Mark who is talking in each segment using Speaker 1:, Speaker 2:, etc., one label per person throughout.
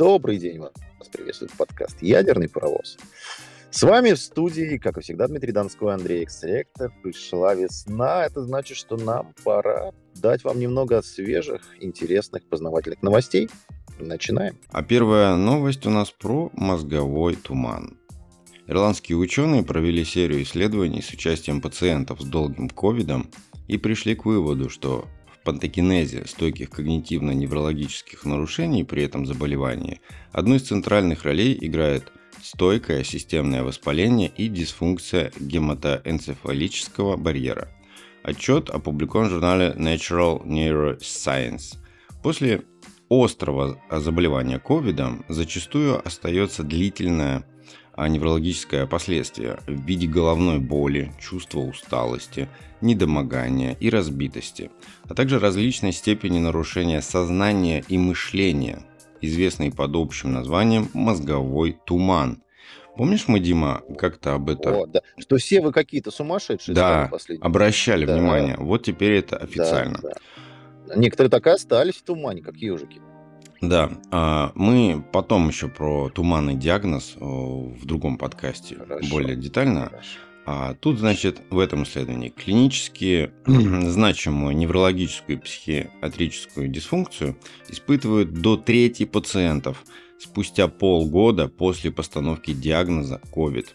Speaker 1: Добрый день вам. Вас приветствует подкаст «Ядерный паровоз». С вами в студии, как и всегда, Дмитрий Донской, Андрей Экс-ректор. Пришла весна. Это значит, что нам пора дать вам немного свежих, интересных, познавательных новостей. Начинаем.
Speaker 2: А первая новость у нас про мозговой туман. Ирландские ученые провели серию исследований с участием пациентов с долгим ковидом и пришли к выводу, что в пантогенезе стойких когнитивно-неврологических нарушений при этом заболевании одну из центральных ролей играет стойкое системное воспаление и дисфункция гематоэнцефалического барьера. Отчет опубликован в журнале Natural Neuroscience. После острого заболевания ковидом зачастую остается длительное неврологическое последствие в виде головной боли, чувства усталости, недомогания и разбитости, а также различной степени нарушения сознания и мышления, известный под общим названием мозговой туман. Помнишь, мы, Дима, как-то об этом... О,
Speaker 1: да. Что все вы какие-то сумасшедшие
Speaker 2: Да, обращали да. внимание. Вот теперь это официально. Да,
Speaker 1: да. Некоторые так и остались в тумане, как ежики.
Speaker 2: Да, а, мы потом еще про туманный диагноз в другом подкасте Хорошо. более детально. Хорошо. А тут, значит, в этом исследовании клинически значимую неврологическую и психиатрическую дисфункцию испытывают до трети пациентов спустя полгода после постановки диагноза COVID.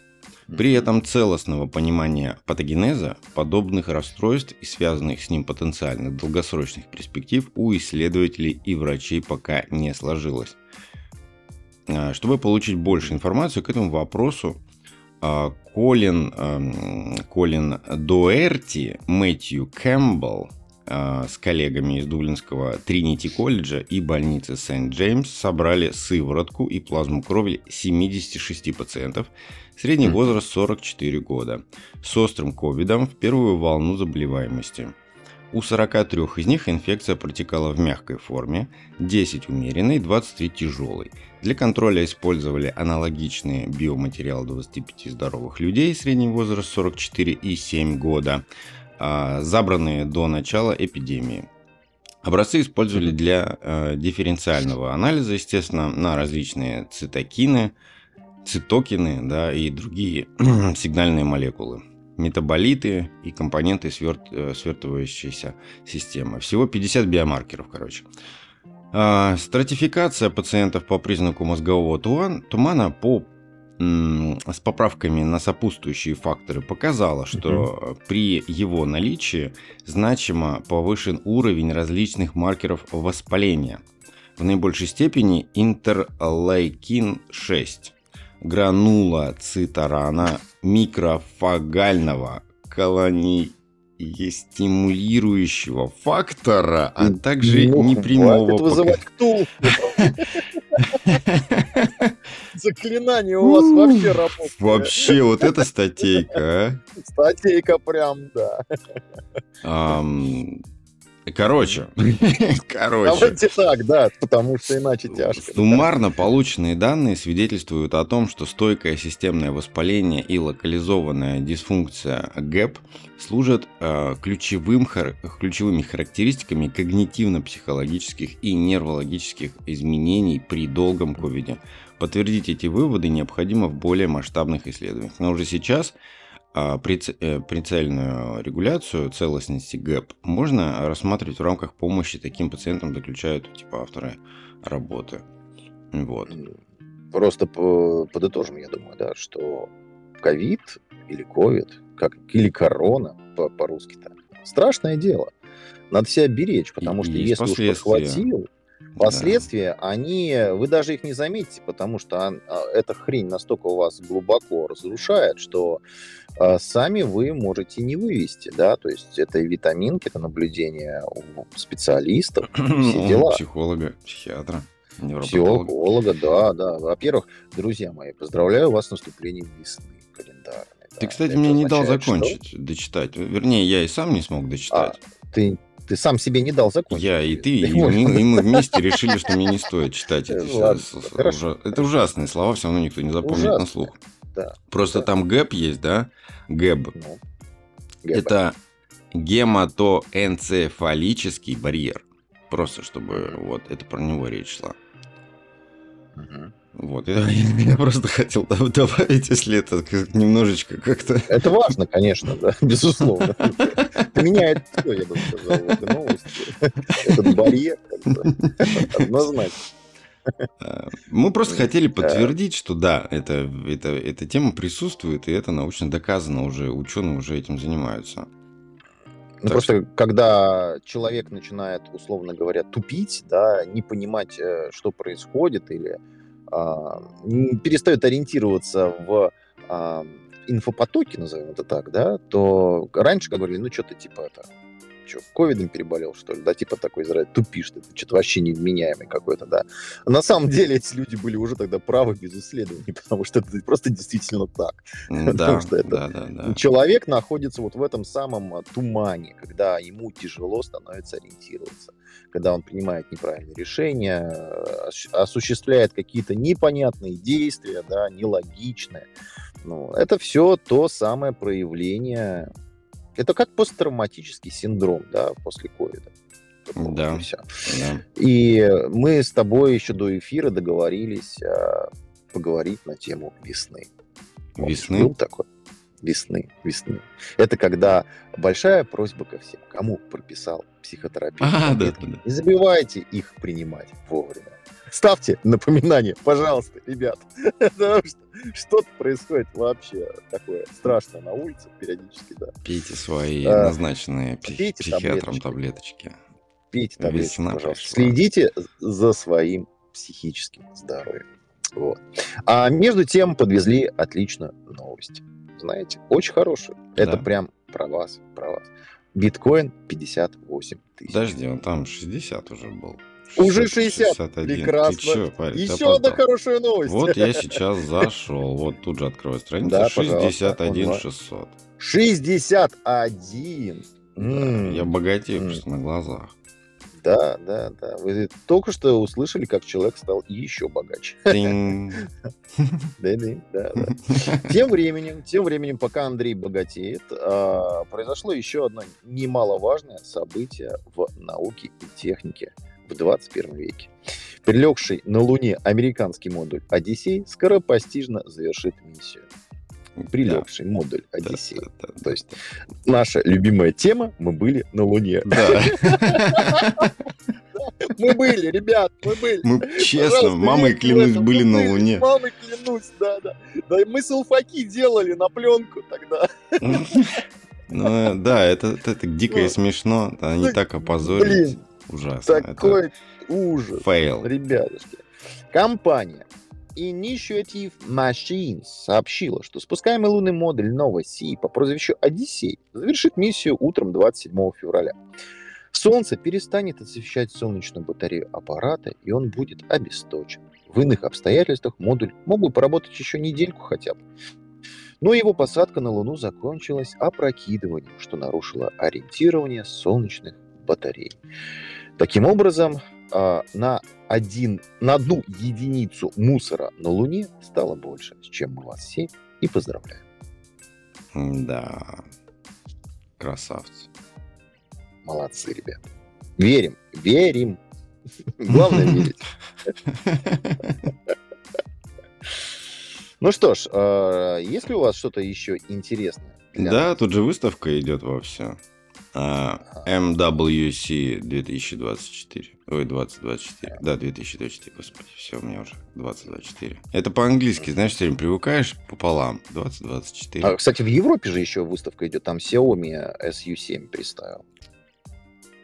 Speaker 2: При этом целостного понимания патогенеза, подобных расстройств и связанных с ним потенциальных долгосрочных перспектив у исследователей и врачей пока не сложилось. А, чтобы получить больше информации к этому вопросу, а, Колин, эм, Колин Дуэрти, Мэтью Кэмпбелл а, с коллегами из Дублинского Тринити колледжа и больницы Сент-Джеймс собрали сыворотку и плазму крови 76 пациентов, средний возраст 44 года, с острым ковидом в первую волну заболеваемости – у 43 из них инфекция протекала в мягкой форме, 10 умеренной, 23 тяжелой. Для контроля использовали аналогичные биоматериалы 25 здоровых людей, средний возраст 44 и 7 года, а, забранные до начала эпидемии. Образцы использовали для э, дифференциального анализа, естественно, на различные цитокины, цитокины да, и другие сигнальные молекулы метаболиты и компоненты сверт, э, свертывающейся системы. Всего 50 биомаркеров, короче. А, стратификация пациентов по признаку мозгового тумана по с поправками на сопутствующие факторы показала, что uh при его наличии значимо повышен уровень различных маркеров воспаления. В наибольшей степени интерлейкин 6 гранула цитарана микрофагального колонистимулирующего фактора, а также ну, непрямого... вызывать.
Speaker 1: Заклинание у вас вообще работает.
Speaker 2: Вообще, вот эта статейка, а?
Speaker 1: Статейка прям, да.
Speaker 2: Короче, короче.
Speaker 1: Давайте так, да, потому что иначе тяжко.
Speaker 2: Суммарно полученные данные свидетельствуют о том, что стойкое системное воспаление и локализованная дисфункция ГЭП служат э, ключевым, хар, ключевыми характеристиками когнитивно-психологических и нервологических изменений при долгом ковиде. Подтвердить эти выводы необходимо в более масштабных исследованиях. Но уже сейчас прицельную регуляцию целостности ГЭП можно рассматривать в рамках помощи таким пациентам, заключают типа авторы работы. Вот.
Speaker 1: Просто подытожим, я думаю, да, что ковид или ковид, как, или корона по- по-русски-то, страшное дело. Надо себя беречь, потому и, что если уж подхватил, Последствия, да. они, вы даже их не заметите, потому что а, эта хрень настолько вас глубоко разрушает, что а, сами вы можете не вывести, да, то есть это витаминки, это наблюдение у специалистов, все дела.
Speaker 2: Психолога, психиатра.
Speaker 1: Психолога, да, да. Во-первых, друзья мои, поздравляю вас с наступлением весны календарной.
Speaker 2: Ты, кстати, мне не дал закончить, что? дочитать. Вернее, я и сам не смог дочитать.
Speaker 1: А, ты, ты сам себе не дал закончить.
Speaker 2: Я и ты, и мы, и мы вместе решили, что мне не стоит читать эти все. Это ужасные слова, все равно никто не запомнит на слух. Просто там гэп есть, да? Гэб. Ну, это гематоэнцефалический барьер. Просто чтобы вот это про него речь шла. Угу. Вот, я, я просто хотел добавить, если это немножечко как-то...
Speaker 1: Это важно, конечно, да, безусловно. Это меняет все, я бы сказал, этой новости. Этот барьер, однозначно.
Speaker 2: А, мы просто хотели подтвердить, что да, это, это, эта тема присутствует, и это научно доказано уже, ученые уже этим занимаются.
Speaker 1: Ну, просто что... когда человек начинает, условно говоря, тупить, да, не понимать, э, что происходит, или перестает ориентироваться в а, инфопотоке, назовем это так, да, то раньше говорили, ну, что-то типа это, что, ковидом переболел, что ли, да, типа такой Израиль, тупишь ты, что-то вообще невменяемый какой-то, да. На самом деле эти люди были уже тогда правы без исследований, потому что это просто действительно так. Да, потому что это да, да, да. человек находится вот в этом самом а, тумане, когда ему тяжело становится ориентироваться, когда он принимает неправильные решения, осуществляет какие-то непонятные действия, да, нелогичные. Ну, это все то самое проявление это как посттравматический синдром, да, после ковида.
Speaker 2: Да,
Speaker 1: да. И мы с тобой еще до эфира договорились а, поговорить на тему весны.
Speaker 2: Весны? Был
Speaker 1: такой? Весны, весны. Это когда большая просьба ко всем, кому прописал психотерапевт. А, да, да, да. Не забывайте их принимать вовремя. Ставьте напоминание, пожалуйста, ребят. Потому что что-то происходит вообще такое страшное на улице периодически, да.
Speaker 2: Пейте свои а, назначенные пейте психиатром таблеточки.
Speaker 1: Пейте таблеточки, Весна пожалуйста. Пришла. Следите за своим психическим здоровьем. Вот. А между тем подвезли отличную новость. Знаете, очень хорошую. Да. Это прям про вас, про вас. Биткоин 58 тысяч.
Speaker 2: Подожди, он там 60 уже был.
Speaker 1: Уже 60. 61. Прекрасно. Ты чё, парень, Еще одна хорошая новость.
Speaker 2: Вот я сейчас зашел. Вот тут же открою страницу. Да, 61 600.
Speaker 1: 61.
Speaker 2: Да, я богатею просто на глазах.
Speaker 1: Да, да, да. Вы только что услышали, как человек стал еще богаче. Да, да, да. Тем временем, тем временем, пока Андрей богатеет, а, произошло еще одно немаловажное событие в науке и технике в 21 веке. Прилегший на Луне американский модуль «Одиссей» скоропостижно завершит миссию. Прилегший да. модуль «Одиссей». Да, да, да, То есть наша любимая тема «Мы были на Луне». Да. Мы были, ребят, мы были.
Speaker 2: Мы честно, мамой клянусь, были на Луне.
Speaker 1: Мамой клянусь, да, да. Да, мы салфаки делали на пленку тогда.
Speaker 2: Ну да, это, это дико и смешно. Они так опозорились. Ужасно.
Speaker 1: Такой это... ужас.
Speaker 2: Фейл.
Speaker 1: Ребятушки. Компания Initiative Machines сообщила, что спускаемый лунный модуль Nova Sea по прозвищу Одиссей завершит миссию утром 27 февраля. Солнце перестанет освещать солнечную батарею аппарата, и он будет обесточен. В иных обстоятельствах модуль мог бы поработать еще недельку хотя бы. Но его посадка на Луну закончилась опрокидыванием, что нарушило ориентирование солнечных батарей. Таким образом, а, на, один, на одну единицу мусора на Луне стало больше, чем мы вас все и поздравляем.
Speaker 2: Да, красавцы.
Speaker 1: Молодцы, ребят. Верим, верим. Главное верить. Ну что ж, а, есть ли у вас что-то еще интересное?
Speaker 2: Да, тут же выставка идет во все. А, MWC 2024. Ой, 2024. Да, 2024, господи, все, у меня уже 2024. Это по-английски, знаешь, все время привыкаешь пополам. 2024.
Speaker 1: А, кстати, в Европе же еще выставка идет, там Xiaomi SU7 представил.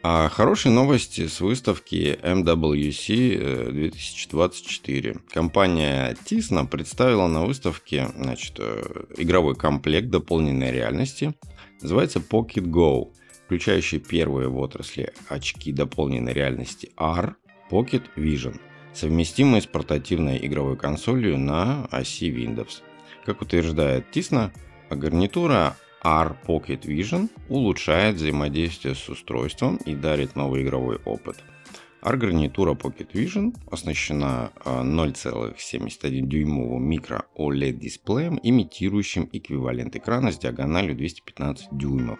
Speaker 2: А хорошие новости с выставки MWC 2024. Э, Компания Tisna представила на выставке значит, э, игровой комплект дополненной реальности. Называется Pocket Go включающий первые в отрасли очки дополненной реальности R Pocket Vision, совместимые с портативной игровой консолью на оси Windows. Как утверждает Тисна, гарнитура R Pocket Vision улучшает взаимодействие с устройством и дарит новый игровой опыт. R-гарнитура Pocket Vision оснащена 0,71-дюймовым микро OLED дисплеем, имитирующим эквивалент экрана с диагональю 215 дюймов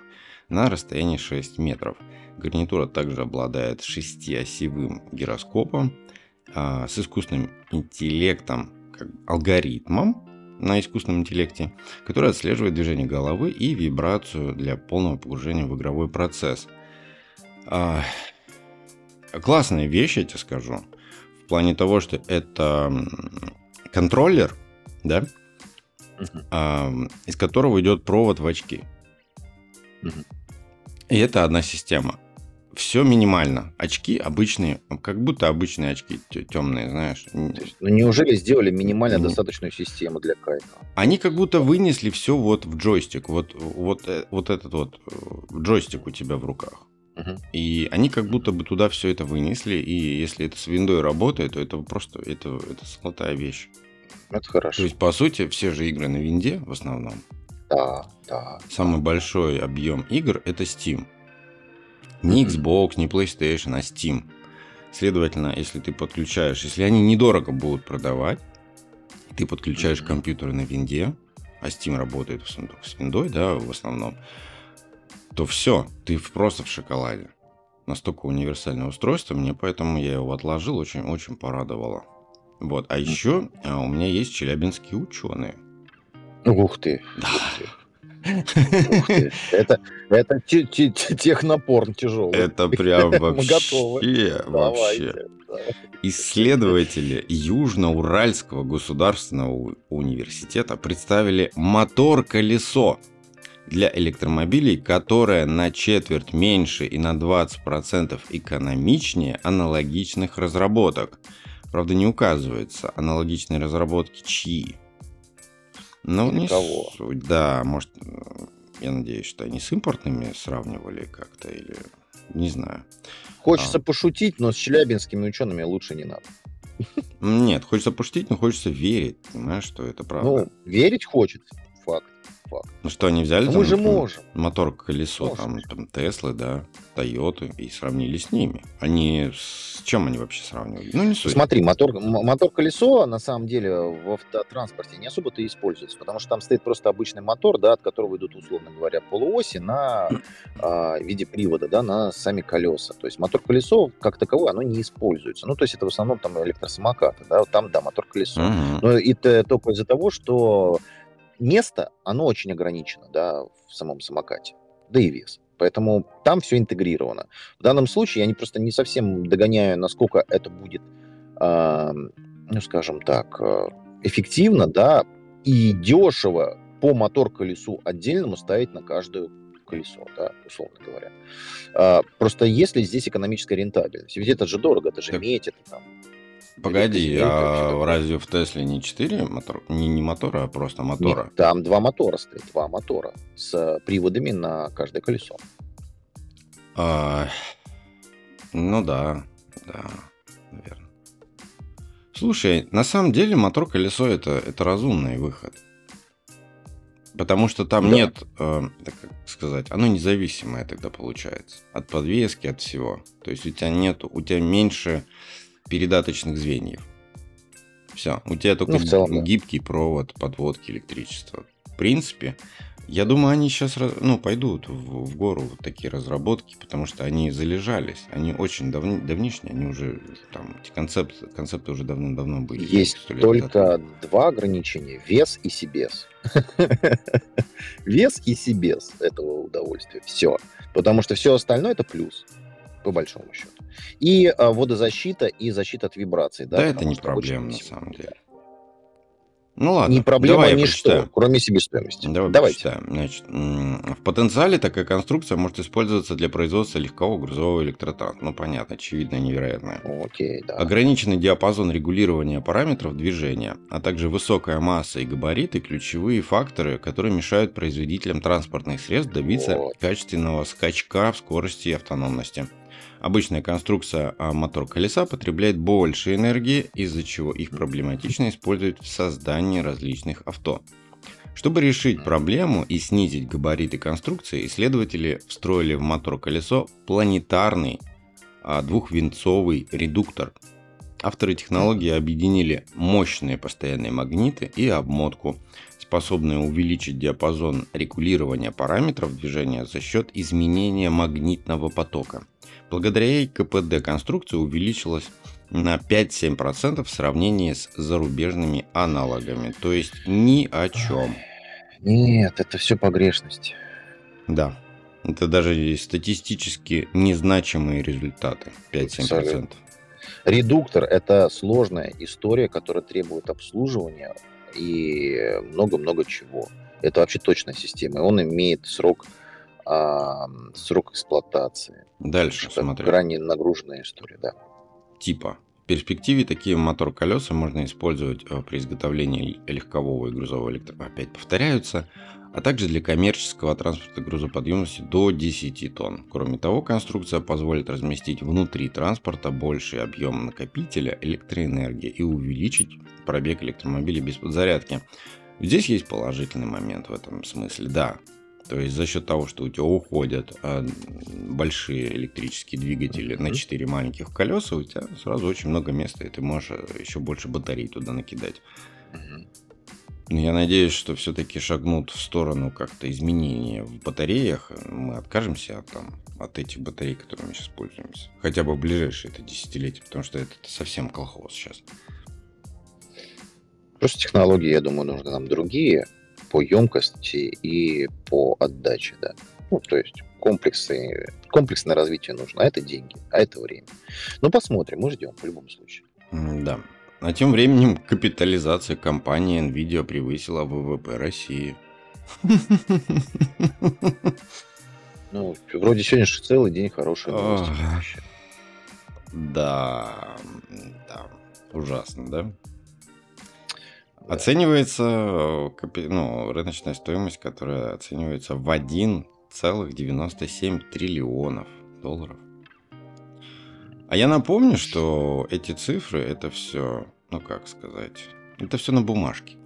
Speaker 2: на расстоянии 6 метров. Гарнитура также обладает шестиосевым гироскопом а, с искусственным интеллектом, как алгоритмом, на искусственном интеллекте, который отслеживает движение головы и вибрацию для полного погружения в игровой процесс. А, классная вещь, я тебе скажу, в плане того, что это контроллер, да, uh-huh. из которого идет провод в очки. И это одна система все минимально. Очки обычные, как будто обычные очки темные, знаешь.
Speaker 1: Ну неужели сделали минимально Нет. достаточную систему для кайфа?
Speaker 2: Они как будто вынесли все вот в джойстик, вот, вот, э, вот этот вот э, джойстик у тебя в руках. Угу. И они как будто бы туда все это вынесли, и если это с виндой работает, то это просто это, это золотая вещь.
Speaker 1: Это хорошо.
Speaker 2: То есть, по сути, все же игры на винде в основном.
Speaker 1: Да, да.
Speaker 2: Самый большой объем игр это Steam. Не Xbox, не PlayStation, а Steam. Следовательно, если ты подключаешь, если они недорого будут продавать, ты подключаешь mm-hmm. компьютер на винде, а Steam работает с виндой, да, в основном, то все, ты просто в шоколаде. Настолько универсальное устройство, мне поэтому я его отложил, очень-очень порадовало. Вот, а еще а, у меня есть челябинские ученые.
Speaker 1: Ух ты. Да. Ух ты. Это, это технопорн тяжелый.
Speaker 2: Это прям вообще, вообще. Исследователи Южно-Уральского государственного университета представили мотор-колесо для электромобилей, которое на четверть меньше и на 20% экономичнее аналогичных разработок. Правда, не указывается, аналогичные разработки чьи. Ну, не кого. Суть, да, может, я надеюсь, что они с импортными сравнивали как-то или не знаю.
Speaker 1: Хочется а. пошутить, но с челябинскими учеными лучше не надо.
Speaker 2: Нет, хочется пошутить, но хочется верить, понимаешь, что это правда. Ну,
Speaker 1: верить хочется,
Speaker 2: факт. Ну что, они взяли
Speaker 1: там, мы же можем.
Speaker 2: мотор колесо там, там Теслы, да, Тойоты и сравнили с ними. Они с чем они вообще сравнивали?
Speaker 1: Ну, не суть. Смотри, мотор, мотор колесо на самом деле в автотранспорте не особо-то используется, потому что там стоит просто обычный мотор, да, от которого идут, условно говоря, полуоси на э, виде привода, да, на сами колеса. То есть мотор-колесо как таковое, оно не используется. Ну, то есть это в основном там электросамокаты, да, там, да, мотор-колесо. Uh-huh. Но это только из-за того, что место, оно очень ограничено, да, в самом самокате, да и вес. Поэтому там все интегрировано. В данном случае я не, просто не совсем догоняю, насколько это будет, э, ну, скажем так, э, эффективно, да, и дешево по мотор-колесу отдельному ставить на каждое колесо, да, условно говоря. А, просто если здесь экономическая рентабельность, ведь это же дорого, это же так, медь, это там
Speaker 2: Погоди, а разве в Тесле не 4 мотора? Не, не мотора, а просто мотора?
Speaker 1: Нет, там два мотора стоит, два мотора с приводами на каждое колесо.
Speaker 2: А, ну да, да, наверное. Слушай, на самом деле мотор-колесо это, это разумный выход. Потому что там да. нет, э, как сказать, оно независимое тогда получается. От подвески, от всего. То есть у тебя нет, у тебя меньше передаточных звеньев. Все, у тебя только ну, целом, да. гибкий провод подводки электричества. В принципе, я думаю, они сейчас ну, пойдут в, в гору вот такие разработки, потому что они залежались. Они очень давни, давнишние, они уже там, эти концепты, концепты уже давно-давно были.
Speaker 1: Есть только назад. два ограничения. Вес и себес. Вес и себес этого удовольствия. Все. Потому что все остальное это плюс по большому счету. И а, водозащита и защита от вибраций.
Speaker 2: Да, да это не проблема на самом деле. Ну
Speaker 1: ладно. Не проблема давай ничто, кроме себестоимости.
Speaker 2: Давай Давайте. Прочитаем. Значит, в потенциале такая конструкция может использоваться для производства легкого грузового электротранспорта. Ну, понятно, очевидно, невероятно.
Speaker 1: Окей, да.
Speaker 2: Ограниченный диапазон регулирования параметров движения, а также высокая масса и габариты – ключевые факторы, которые мешают производителям транспортных средств добиться вот. качественного скачка в скорости и автономности. Обычная конструкция а мотор колеса потребляет больше энергии, из-за чего их проблематично использовать в создании различных авто. Чтобы решить проблему и снизить габариты конструкции, исследователи встроили в мотор колесо планетарный а, двухвинцовый редуктор. Авторы технологии объединили мощные постоянные магниты и обмотку, способные увеличить диапазон регулирования параметров движения за счет изменения магнитного потока. Благодаря ей КПД конструкции увеличилась на 5-7% в сравнении с зарубежными аналогами. То есть ни о чем.
Speaker 1: Нет, это все погрешность.
Speaker 2: Да. Это даже статистически незначимые результаты. 5-7%.
Speaker 1: Редуктор – это сложная история, которая требует обслуживания и много-много чего. Это вообще точная система. Он имеет срок, а, срок эксплуатации.
Speaker 2: Дальше смотри.
Speaker 1: Крайне нагруженная история, да
Speaker 2: типа. В перспективе такие мотор-колеса можно использовать э, при изготовлении легкового и грузового электро... Опять повторяются, а также для коммерческого транспорта грузоподъемности до 10 тонн. Кроме того, конструкция позволит разместить внутри транспорта больший объем накопителя электроэнергии и увеличить пробег электромобиля без подзарядки. Здесь есть положительный момент в этом смысле. Да, то есть за счет того, что у тебя уходят а, большие электрические двигатели на 4 маленьких колеса, у тебя сразу очень много места, и ты можешь э, еще больше батарей туда накидать. Я надеюсь, что все-таки шагнут в сторону как-то изменения в батареях. Мы откажемся от, там, от этих батарей, которыми мы сейчас пользуемся. Хотя бы в ближайшее это десятилетие, потому что это совсем колхоз сейчас.
Speaker 1: Просто технологии, я думаю, нужны нам другие по емкости и по отдаче, да. Ну, то есть комплексы, комплексное развитие нужно, а это деньги, а это время. Ну, посмотрим, мы ждем в любом случае.
Speaker 2: Да. А тем временем капитализация компании Nvidia превысила ВВП России.
Speaker 1: Ну, вроде сегодня же целый день хорошие новости.
Speaker 2: Да, да, ужасно, да? Оценивается э, ну, рыночная стоимость, которая оценивается в 1,97 триллионов долларов. А я напомню, что эти цифры это все, ну как сказать, это все на бумажке.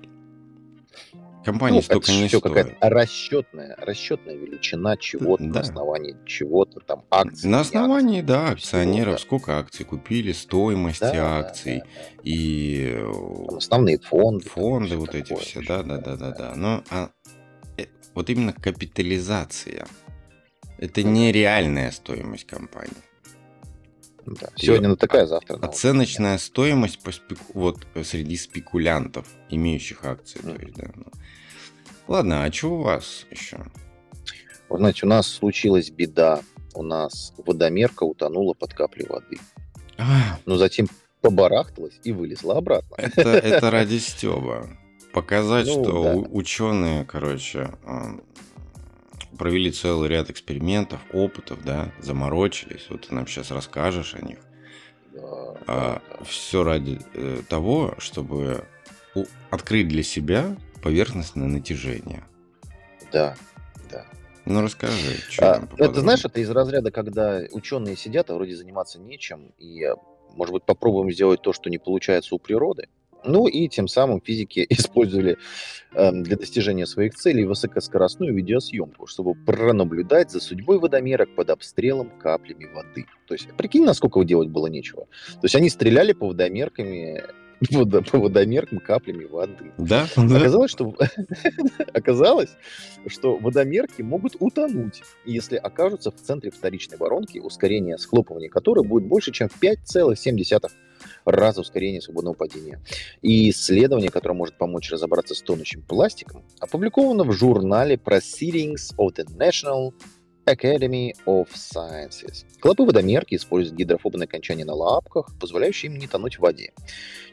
Speaker 2: Компания ну, столько это не все стоит. какая-то
Speaker 1: расчетная, расчетная величина чего-то да. на основании чего-то там
Speaker 2: акций. На основании, акций, да, акционеров, да. сколько акций купили, стоимости да, акций да, да, и
Speaker 1: там основные фонды.
Speaker 2: Фонды вот эти все, да, да, да, да, да. Но а, э, вот именно капитализация. Это не реальная стоимость компании.
Speaker 1: Да. Сегодня на такая, завтра.
Speaker 2: На оценочная стоимость по спеку... вот среди спекулянтов, имеющих акции. Mm. То есть, да, ну. Ладно, а что у вас еще?
Speaker 1: Вы знаете, у нас случилась беда. У нас водомерка утонула под каплей воды. А. Но затем побарахталась и вылезла обратно.
Speaker 2: Это, это ради Стеба. Показать, ну, что да. ученые, короче, провели целый ряд экспериментов, опытов, да, заморочились. Вот ты нам сейчас расскажешь о них. Да, а, да. Все ради э, того, чтобы у, открыть для себя поверхностное натяжение.
Speaker 1: Да, да.
Speaker 2: Ну расскажи, что
Speaker 1: а, Это знаешь, это из разряда, когда ученые сидят, а вроде заниматься нечем, и, может быть, попробуем сделать то, что не получается у природы. Ну и тем самым физики использовали э, для достижения своих целей высокоскоростную видеосъемку, чтобы пронаблюдать за судьбой водомерок под обстрелом каплями воды. То есть, прикинь, насколько делать было нечего. То есть они стреляли по водомерками водо, по водомеркам каплями воды.
Speaker 2: Да?
Speaker 1: Оказалось, что, оказалось, что водомерки могут утонуть, если окажутся в центре вторичной воронки, ускорение схлопывания которой будет больше, чем в 5,7 раза ускорения свободного падения. И исследование, которое может помочь разобраться с тонущим пластиком, опубликовано в журнале Proceedings of the National Academy of Sciences. Клопы-водомерки используют гидрофобные окончания на лапках, позволяющие им не тонуть в воде.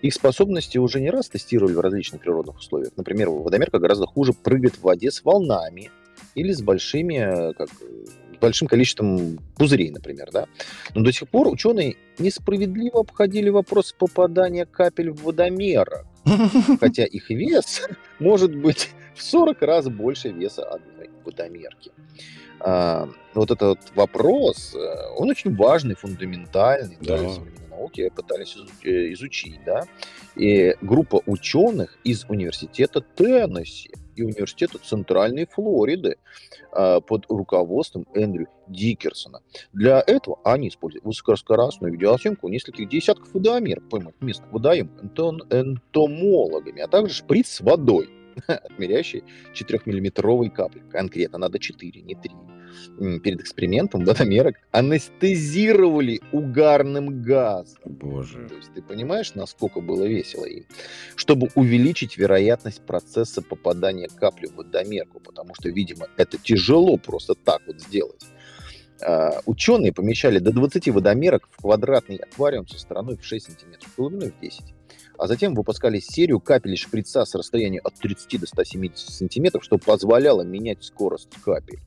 Speaker 1: Их способности уже не раз тестировали в различных природных условиях. Например, водомерка гораздо хуже прыгает в воде с волнами или с большими, как, большим количеством пузырей, например. Да? Но до сих пор ученые несправедливо обходили вопрос попадания капель в водомерок, хотя их вес может быть в 40 раз больше веса одной водомерки. А, вот этот вопрос, э, он очень важный, фундаментальный, да. да, науки пытались э, изучить, да. И группа ученых из университета Теннесси и Университета Центральной Флориды э, под руководством Эндрю Дикерсона. Для этого они используют высокоскоростную видеосъемку нескольких десятков водомеров, поймать местных водоемов энтомологами, а также шприц с водой отмеряющий 4-миллиметровые капли. Конкретно надо 4, не 3. Перед экспериментом водомерок анестезировали угарным газом.
Speaker 2: Боже.
Speaker 1: То есть ты понимаешь, насколько было весело им? Чтобы увеличить вероятность процесса попадания капли в водомерку, потому что, видимо, это тяжело просто так вот сделать. Uh, ученые помещали до 20 водомерок в квадратный аквариум со стороной в 6 сантиметров, глубиной в 10 а затем выпускали серию капель шприца с расстояния от 30 до 170 сантиметров, что позволяло менять скорость капель.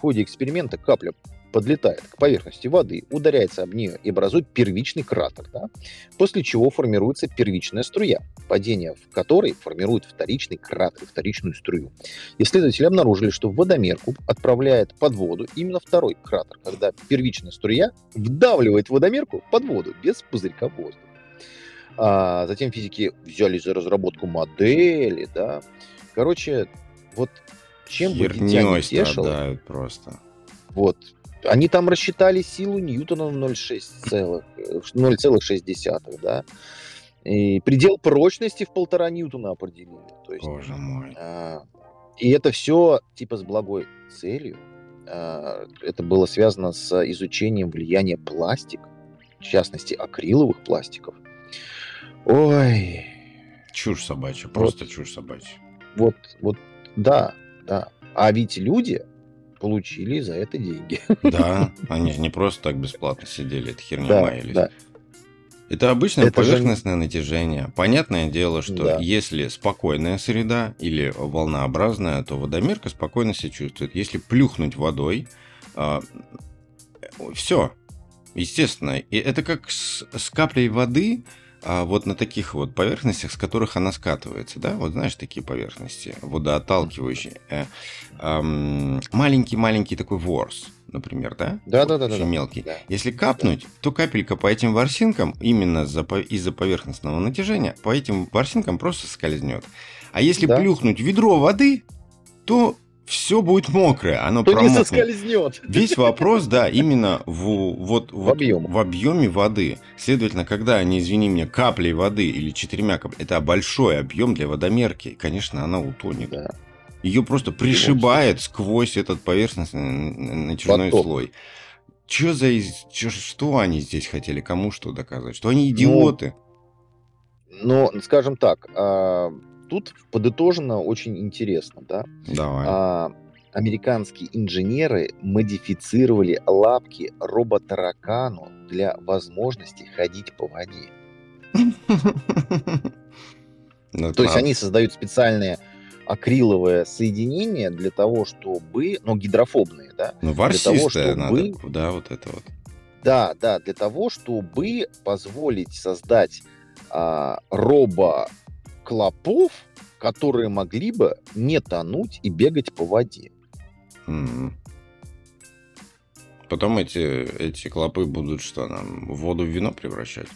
Speaker 1: В ходе эксперимента капля подлетает к поверхности воды, ударяется об нее и образует первичный кратер, да? после чего формируется первичная струя, падение в которой формирует вторичный кратер, вторичную струю. Исследователи обнаружили, что водомерку отправляет под воду именно второй кратер, когда первичная струя вдавливает водомерку под воду без пузырька воздуха. А затем физики взялись за разработку модели, да. Короче, вот чем бы дитя не
Speaker 2: тешило, просто.
Speaker 1: Вот. Они там рассчитали силу Ньютона на 0,6, да. И предел прочности в полтора Ньютона определили. То есть,
Speaker 2: Боже мой.
Speaker 1: А, и это все типа с благой целью. А, это было связано с изучением влияния пластика, в частности акриловых пластиков, Ой.
Speaker 2: Чушь собачья, просто вот, чушь собачья.
Speaker 1: Вот, вот, да, да. А ведь люди получили за это деньги.
Speaker 2: Да, они же не просто так бесплатно сидели, это херня да, маялись. Да. Это обычное это поверхностное же... натяжение. Понятное дело, что да. если спокойная среда или волнообразная, то водомерка спокойно себя чувствует. Если плюхнуть водой, э, все, естественно. И это как с, с каплей воды а вот на таких вот поверхностях, с которых она скатывается, да, вот знаешь, такие поверхности, водоотталкивающие, э, маленький-маленький такой ворс, например, да?
Speaker 1: Да, вот, да, да, очень да.
Speaker 2: мелкий.
Speaker 1: Да.
Speaker 2: Если капнуть, да. то капелька по этим ворсинкам, именно из-за поверхностного натяжения, по этим ворсинкам просто скользнет. А если да. плюхнуть ведро воды, то все будет мокрое, оно
Speaker 1: То промокнет. не соскользнет.
Speaker 2: Весь вопрос, да, именно в, вот, в, вот, объеме. в объеме воды. Следовательно, когда они, извини меня, каплей воды или четырьмя каплями, это большой объем для водомерки, конечно, она утонет. Да. Ее просто пришибает сквозь этот поверхностный натяжной Поток. слой. Чё за... Чё, что они здесь хотели? Кому что доказать? Что они ну, идиоты?
Speaker 1: Ну, ну скажем так, а, тут подытожено очень интересно, да?
Speaker 2: Давай. А,
Speaker 1: американские инженеры модифицировали лапки роботаракану для возможности ходить по воде. То есть они создают специальные акриловое соединение для того, чтобы, ну, гидрофобные, да?
Speaker 2: Ну, ворсистое надо, да, вот это вот.
Speaker 1: Да, да, для того, чтобы позволить создать а, робо клопов, которые могли бы не тонуть и бегать по воде.
Speaker 2: Mm-hmm. Потом эти, эти клопы будут что, нам воду в вино превращать?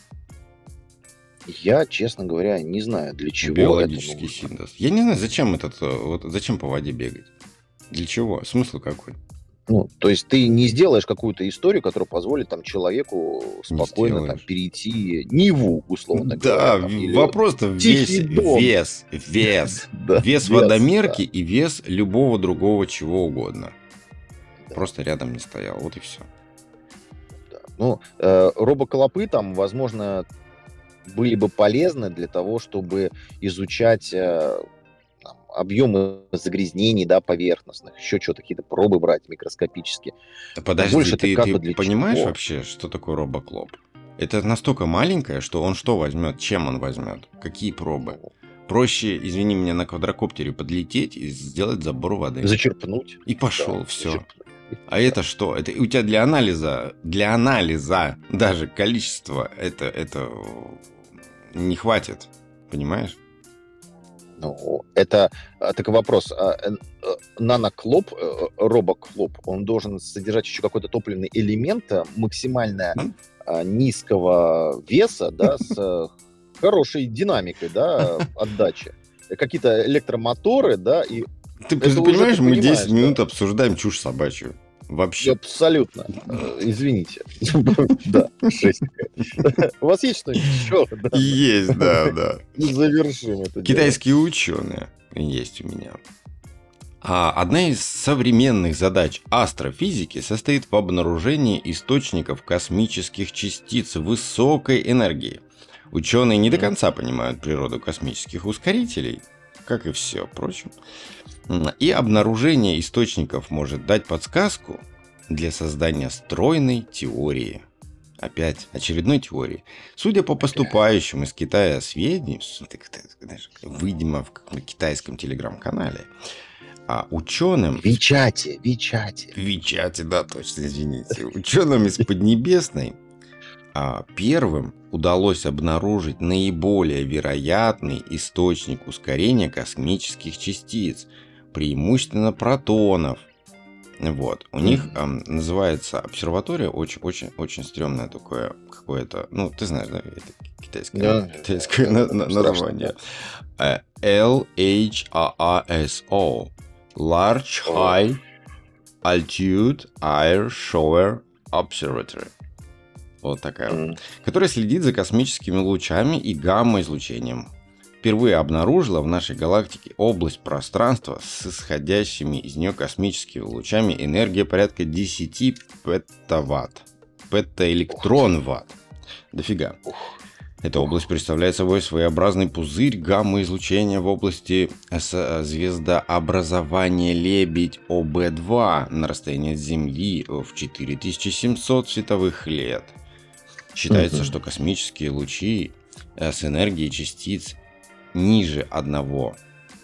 Speaker 1: Я, честно говоря, не знаю, для чего
Speaker 2: Биологический синтез. Я не знаю, зачем этот, э, вот, зачем по воде бегать? Для чего? Смысл какой?
Speaker 1: Ну, то есть ты не сделаешь какую-то историю, которая позволит там человеку спокойно там, перейти Ниву, условно
Speaker 2: да, говоря. Да, вопрос-то весь, вес, вес, да, вес водомерки да. и вес любого другого чего угодно. Да. Просто рядом не стоял, вот и все.
Speaker 1: Да. Ну, э, робоколопы там, возможно, были бы полезны для того, чтобы изучать э, объемы загрязнений, да, поверхностных, еще что-то, какие-то пробы брать микроскопические.
Speaker 2: Да подожди, Больше ты, ты бы понимаешь чего? вообще, что такое робоклоп? Это настолько маленькое, что он что возьмет, чем он возьмет, какие пробы? Проще, извини меня, на квадрокоптере подлететь и сделать забор воды.
Speaker 1: Зачерпнуть.
Speaker 2: И пошел, да, все. Зачерпнуть. А это что? Это у тебя для анализа, для анализа даже количество это, это не хватит, понимаешь?
Speaker 1: Ну, это а, такой вопрос. А, э, наноклоп, э, робоклоп, он должен содержать еще какой-то топливный элемент э, максимально низкого веса, да, с хорошей динамикой, да, отдачи какие-то электромоторы, да, и
Speaker 2: ты, ты понимаешь, мы 10 да? минут обсуждаем чушь собачью. Вообще.
Speaker 1: Абсолютно. Э, извините. Да. У вас есть что-нибудь еще?
Speaker 2: Есть, да, да.
Speaker 1: Завершим это.
Speaker 2: Китайские ученые есть у меня. А одна из современных задач астрофизики состоит в обнаружении источников космических частиц высокой энергии. Ученые не до конца понимают природу космических ускорителей, как и все прочим. И обнаружение источников может дать подсказку для создания стройной теории. Опять очередной теории. Судя по поступающим из Китая сведениям, видимо, в китайском телеграм-канале, а ученым...
Speaker 1: Вичате, Вичате.
Speaker 2: Вичате, да, точно, извините. Ученым из Поднебесной первым удалось обнаружить наиболее вероятный источник ускорения космических частиц – преимущественно протонов. Вот. У них э, называется обсерватория очень, очень, очень стрёмное такое какое-то, ну, ты знаешь, да, это китайское, да, китайское на, на, название. Э, LHRSO. Large High Altitude Air Shower Observatory. Вот такая mm. Которая следит за космическими лучами и гамма-излучением впервые обнаружила в нашей галактике область пространства с исходящими из нее космическими лучами энергия порядка 10 петаватт. Петаэлектрон-ватт. Дофига. Эта область представляет собой своеобразный пузырь гамма-излучения в области звездообразования Лебедь ОБ-2 на расстоянии от Земли в 4700 световых лет. Считается, uh-huh. что космические лучи с энергией частиц ниже одного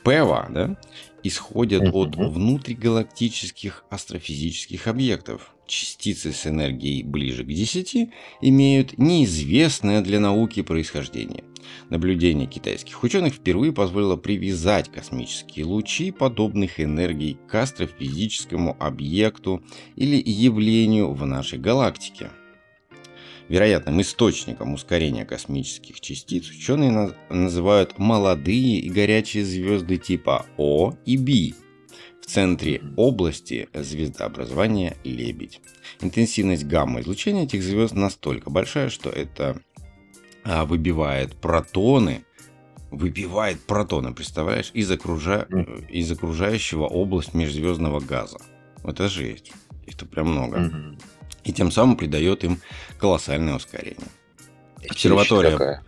Speaker 2: ПЭВа, да, исходят uh-huh. от внутригалактических астрофизических объектов. Частицы с энергией ближе к 10 имеют неизвестное для науки происхождение. Наблюдение китайских ученых впервые позволило привязать космические лучи подобных энергий к астрофизическому объекту или явлению в нашей галактике. Вероятным источником ускорения космических частиц ученые называют молодые и горячие звезды типа О и Б в центре области звездообразования Лебедь. Интенсивность гамма-излучения этих звезд настолько большая, что это а, выбивает протоны, выбивает протоны, представляешь, из, окружа... из окружающего область межзвездного газа. Это жесть. Их-то прям много и тем самым придает им колоссальное ускорение. Обсерватория,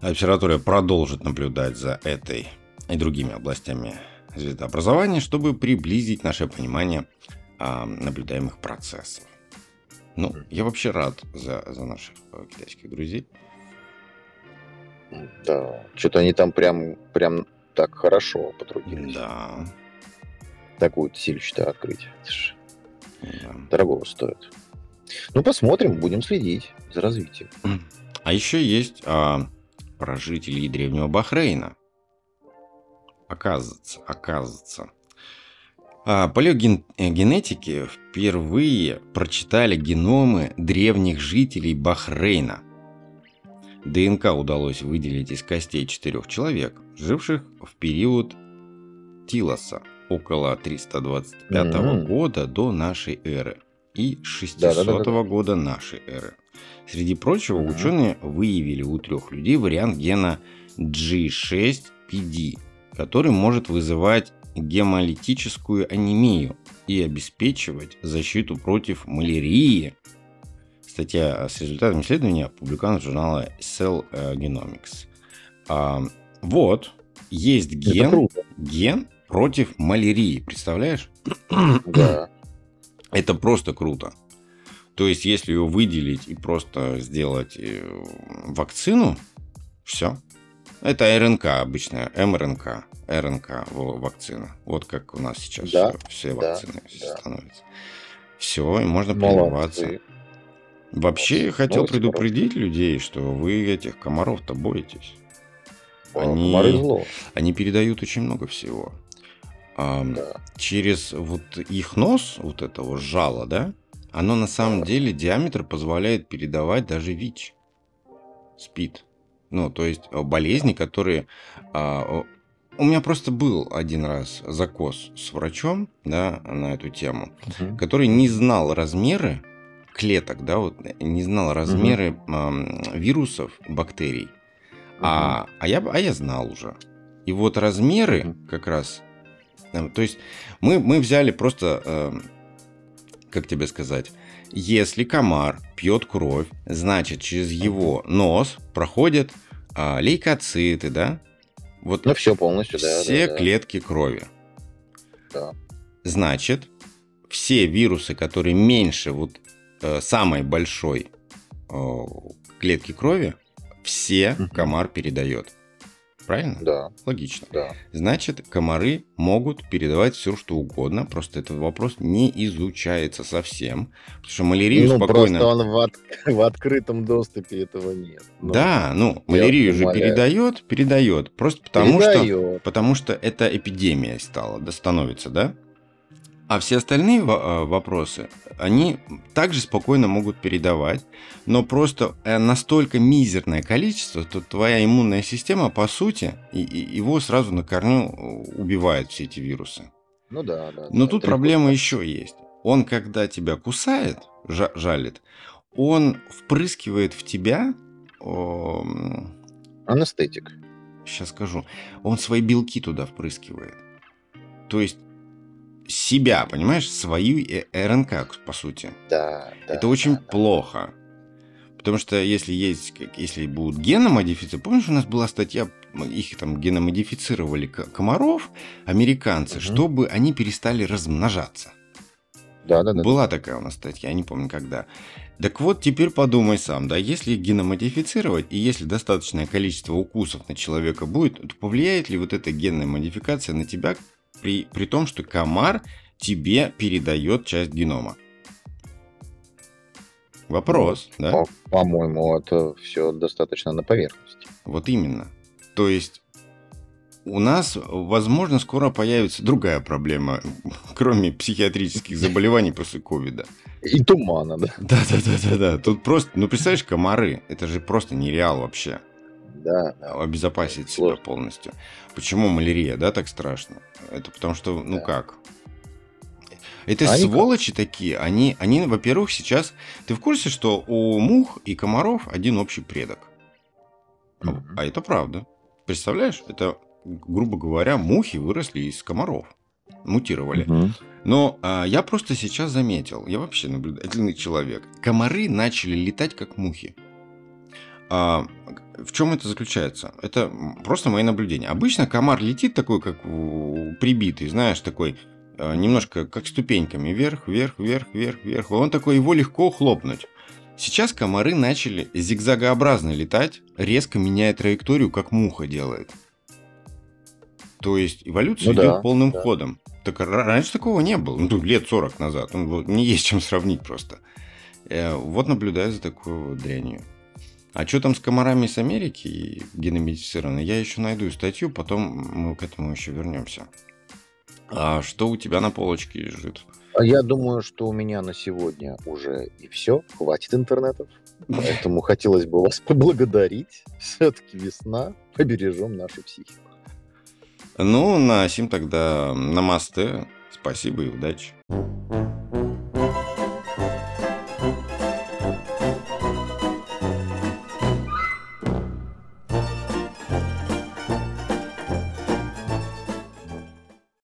Speaker 2: обсерватория продолжит наблюдать за этой и другими областями звездообразования, чтобы приблизить наше понимание а, наблюдаемых процессов. Ну, я вообще рад за, за наших э, китайских друзей.
Speaker 1: Да, что-то они там прям, прям так хорошо потрудились.
Speaker 2: Да.
Speaker 1: Такую силищу открыть. Да. Дорогого стоит. Ну, посмотрим, будем следить за развитием.
Speaker 2: А еще есть а, про жителей древнего Бахрейна. Оказывается, оказывается. А, палеогенетики впервые прочитали геномы древних жителей Бахрейна. ДНК удалось выделить из костей четырех человек, живших в период Тилоса, около 325 mm-hmm. года до нашей эры и 600 да, да, да, года нашей эры. Среди прочего, угу. ученые выявили у трех людей вариант гена G6PD, который может вызывать гемолитическую анемию и обеспечивать защиту против малярии. Статья с результатами исследования опубликована в журнале Cell Genomics. А, вот, есть ген, ген против малярии, представляешь?
Speaker 1: Да.
Speaker 2: Это просто круто. То есть, если ее выделить и просто сделать э, вакцину, все. Это РНК обычная, МРНК, РНК вакцина. Вот как у нас сейчас да, все, все вакцины да, становятся. Все, и можно прививаться. Вообще, я хотел Молодцы, предупредить хорошо. людей, что вы этих комаров-то боитесь. Они, они передают очень много всего да. через вот их нос, вот этого жала, да, оно на самом да. деле диаметр позволяет передавать даже ВИЧ, СПИД. Ну, то есть э, болезни, которые а, у меня просто был один раз закос с врачом, да, на эту тему, угу. который не знал размеры клеток, да, вот не знал размеры угу. э, вирусов, бактерий, угу. а, а, я, а я знал уже. И вот размеры угу. как раз, э, то есть мы, мы взяли просто, э, как тебе сказать, если комар пьет кровь, значит через его нос проходят э, лейкоциты, да, вот
Speaker 1: ну, все полностью, да.
Speaker 2: Все
Speaker 1: да,
Speaker 2: клетки крови.
Speaker 1: Да.
Speaker 2: Значит, все вирусы, которые меньше вот э, самой большой э, клетки крови, все комар передает. Правильно?
Speaker 1: Да.
Speaker 2: Логично.
Speaker 1: Да.
Speaker 2: Значит, комары могут передавать все, что угодно. Просто этот вопрос не изучается совсем. Потому что малярию ну, спокойно...
Speaker 1: просто он в, от... в открытом доступе этого нет.
Speaker 2: Но... Да, ну, малярию же передает, передает. Просто потому передает. что, потому что это эпидемия стала, да, становится, да? А все остальные э, вопросы, они также спокойно могут передавать, но просто э, настолько мизерное количество, то твоя иммунная система, по сути, его сразу на корню э, убивает все эти вирусы.
Speaker 1: Ну да, да.
Speaker 2: Но да, тут проблема год. еще есть. Он, когда тебя кусает, жалит, он впрыскивает в тебя... О,
Speaker 1: Анестетик.
Speaker 2: Сейчас скажу. Он свои белки туда впрыскивает. То есть себя, понимаешь, свою РНК, по сути.
Speaker 1: Да. да
Speaker 2: Это очень
Speaker 1: да,
Speaker 2: плохо. Потому что если есть, если будут геномодифицированы, помнишь, у нас была статья, их там геномодифицировали комаров, американцы, угу. чтобы они перестали размножаться.
Speaker 1: Да, да, да.
Speaker 2: Была такая у нас статья, я не помню когда. Так вот, теперь подумай сам, да, если геномодифицировать, и если достаточное количество укусов на человека будет, то повлияет ли вот эта генная модификация на тебя при, при том, что комар тебе передает часть генома. Вопрос, ну, да?
Speaker 1: По-моему, это все достаточно на поверхности.
Speaker 2: Вот именно. То есть у нас, возможно, скоро появится другая проблема, кроме психиатрических заболеваний после ковида.
Speaker 1: И тумана, да?
Speaker 2: Да, да, да, да, да. Тут просто, ну представляешь, комары, это же просто нереал вообще
Speaker 1: да,
Speaker 2: обезопасить себя полностью. Почему малярия, да, так страшно? Это потому что, ну да. как? Это они сволочи как? такие, они, они, во-первых, сейчас... Ты в курсе, что у мух и комаров один общий предок? Mm-hmm. А это правда. Представляешь? Это, грубо говоря, мухи выросли из комаров. Мутировали. Mm-hmm. Но а, я просто сейчас заметил, я вообще наблюдательный человек. Комары начали летать как мухи. А, в чем это заключается? Это просто мои наблюдения. Обычно комар летит такой, как прибитый, знаешь, такой а, немножко как ступеньками вверх, вверх, вверх, вверх, вверх. Он такой, его легко хлопнуть. Сейчас комары начали зигзагообразно летать, резко меняя траекторию, как муха делает. То есть эволюция ну, идет да, полным да. ходом. Так раньше такого не было, ну, лет 40 назад. Ну, не есть чем сравнить просто. Э, вот наблюдаю за такой дрянью. А что там с комарами с Америки геномодифицированы, я еще найду статью, потом мы к этому еще вернемся. А что у тебя на полочке лежит?
Speaker 1: А я думаю, что у меня на сегодня уже и все. Хватит интернетов. Поэтому хотелось бы вас поблагодарить. Все-таки весна. Побережем нашу психику.
Speaker 2: Ну, на сим тогда намасте. Спасибо и удачи.